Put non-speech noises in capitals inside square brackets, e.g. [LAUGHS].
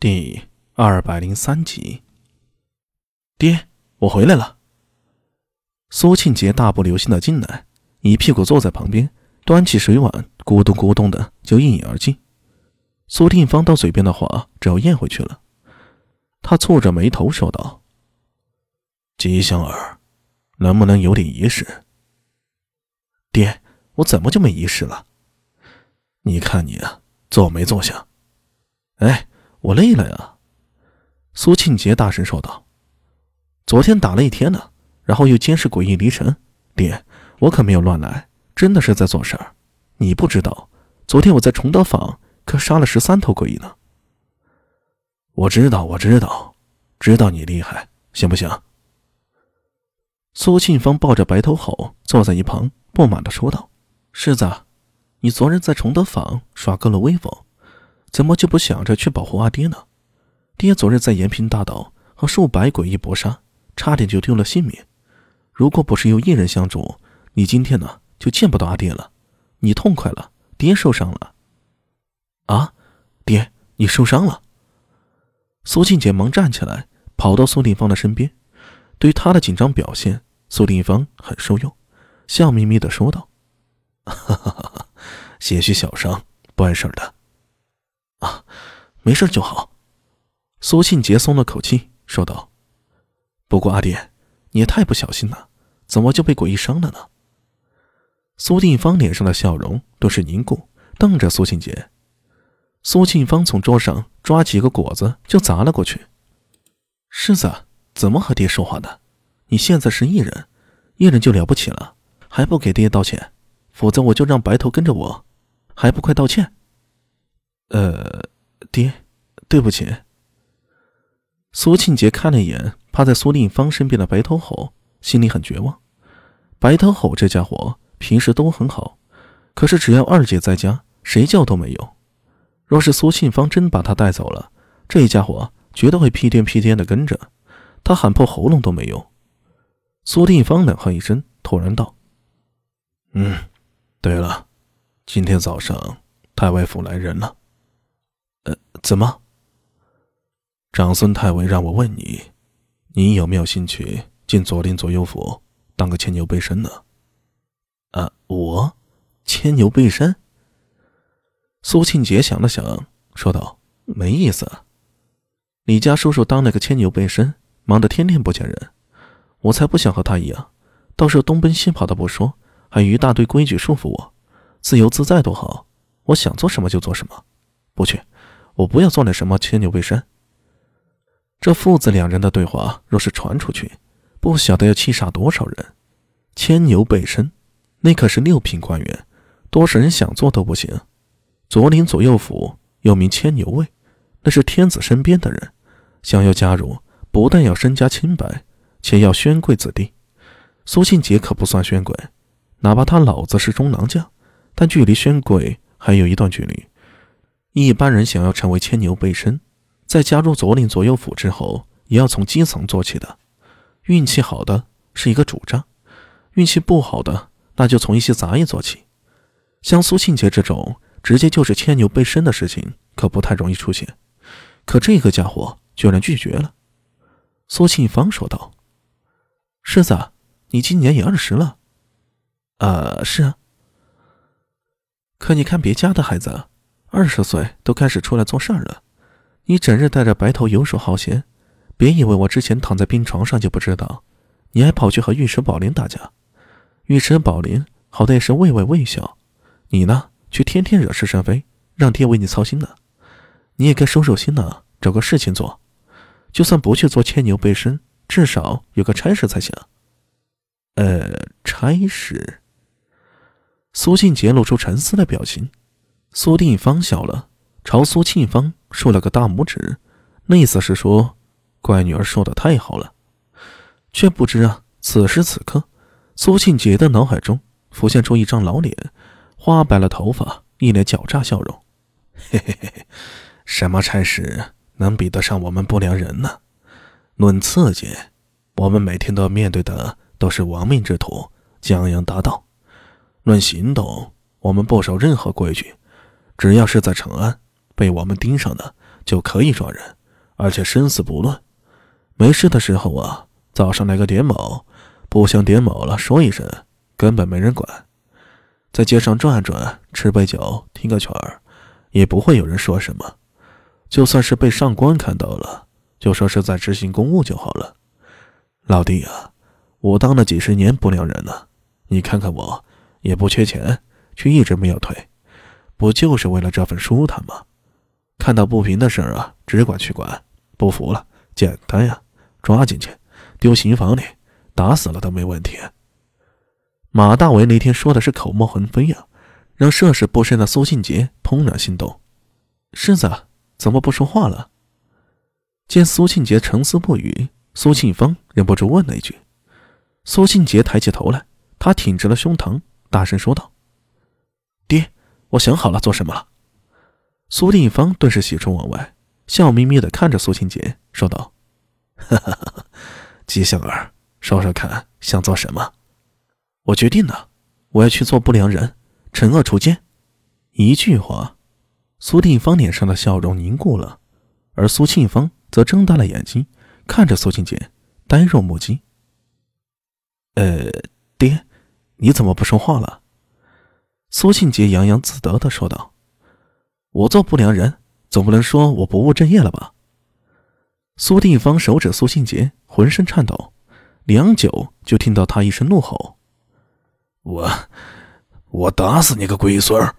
第二百零三集，爹，我回来了。苏庆杰大步流星的进来，一屁股坐在旁边，端起水碗，咕咚咕咚的就一饮而尽。苏定方到嘴边的话，只要咽回去了。他蹙着眉头说道：“吉祥儿，能不能有点仪式？”爹，我怎么就没仪式了？你看你啊，坐没坐下？哎。我累了呀，苏庆杰大声说道：“昨天打了一天呢，然后又监视诡异离尘。爹，我可没有乱来，真的是在做事儿。你不知道，昨天我在崇德坊可杀了十三头诡异呢。”我知道，我知道，知道你厉害，行不行？苏庆芳抱着白头吼坐在一旁，不满的说道：“世子，你昨日在崇德坊耍够了威风。”怎么就不想着去保护阿爹呢？爹昨日在延平大道和数百诡异搏杀，差点就丢了性命。如果不是有一人相助，你今天呢就见不到阿爹了。你痛快了，爹受伤了。啊，爹，你受伤了？苏静姐忙站起来，跑到苏定方的身边。对他的紧张表现，苏定方很受用，笑眯眯的说道：“ [LAUGHS] 哈哈哈哈，些许小伤，不碍事儿的。”没事就好。苏庆杰松了口气，说道：“不过阿爹，你也太不小心了，怎么就被鬼医伤了呢？”苏定方脸上的笑容都是凝固，瞪着苏庆杰。苏庆芳从桌上抓起一个果子就砸了过去。世子，怎么和爹说话的？你现在是艺人，艺人就了不起了，还不给爹道歉？否则我就让白头跟着我，还不快道歉？呃，爹，对不起。苏庆杰看了一眼趴在苏定方身边的白头吼，心里很绝望。白头吼这家伙平时都很好，可是只要二姐在家，谁叫都没有。若是苏庆芳真把他带走了，这家伙绝对会屁颠屁颠的跟着，他喊破喉咙都没用。苏定方冷哼一声，突然道：“嗯，对了，今天早上太尉府来人了。”怎么？长孙太尉让我问你，你有没有兴趣进左邻左右府当个牵牛背身呢？啊，我牵牛背身？苏庆杰想了想，说道：“没意思。李家叔叔当了个牵牛背身，忙得天天不见人，我才不想和他一样，到时候东奔西跑的不说，还一大堆规矩束缚我。自由自在多好，我想做什么就做什么。不去。”我不要做那什么牵牛背山。这父子两人的对话若是传出去，不晓得要气煞多少人。牵牛背身，那可是六品官员，多少人想做都不行。左领左右府又名牵牛卫，那是天子身边的人，想要加入，不但要身家清白，且要宣贵子弟。苏庆杰可不算宣贵，哪怕他老子是中郎将，但距离宣贵还有一段距离。一般人想要成为牵牛背身，在加入左领左右府之后，也要从基层做起的。运气好的是一个主张，运气不好的那就从一些杂役做起。像苏庆杰这种直接就是牵牛背身的事情，可不太容易出现。可这个家伙居然拒绝了。苏庆芳说道：“世子，你今年也二十了。”“呃，是啊。可你看别家的孩子。”二十岁都开始出来做事儿了，你整日带着白头游手好闲，别以为我之前躺在病床上就不知道，你还跑去和尉迟宝林打架。尉迟宝林好歹也是魏魏魏小，你呢却天天惹是生非，让爹为你操心呢。你也该收收心了，找个事情做，就算不去做牵牛背身，至少有个差事才行。呃，差事。苏静杰露出沉思的表情。苏定方笑了，朝苏庆芳竖了个大拇指，那意思是说：“乖女儿说的太好了。”却不知啊，此时此刻，苏庆杰的脑海中浮现出一张老脸，花白了头发，一脸狡诈笑容。嘿嘿嘿，什么差事能比得上我们不良人呢？论刺激，我们每天都要面对的都是亡命之徒，江洋大盗；论行动，我们不守任何规矩。只要是在长安被我们盯上的，就可以抓人，而且生死不论。没事的时候啊，早上来个点卯，不想点卯了，说一声，根本没人管。在街上转转，吃杯酒，听个曲儿，也不会有人说什么。就算是被上官看到了，就说是在执行公务就好了。老弟啊，我当了几十年不良人了，你看看我，也不缺钱，却一直没有退，不就是为了这份舒坦吗？看到不平的事儿啊，只管去管，不服了，简单呀，抓进去，丢刑房里，打死了都没问题。马大为那天说的是口沫横飞呀，让涉世不深的苏庆杰怦然心动。世子怎么不说话了？见苏庆杰沉思不语，苏庆芳忍不住问了一句。苏庆杰抬起头来，他挺直了胸膛，大声说道：“爹，我想好了做什么了。”苏定方顿时喜出望外，笑眯眯的看着苏庆杰，说道：“哈哈哈，吉祥儿，说说看，想做什么？”我决定了，我要去做不良人，惩恶除奸。一句话，苏定方脸上的笑容凝固了，而苏庆芳则睁大了眼睛看着苏庆杰，呆若木鸡。呃，爹，你怎么不说话了？苏庆杰洋洋自得的说道：“我做不良人，总不能说我不务正业了吧？”苏定方手指苏庆杰，浑身颤抖，良久，就听到他一声怒吼。我，我打死你个龟孙儿！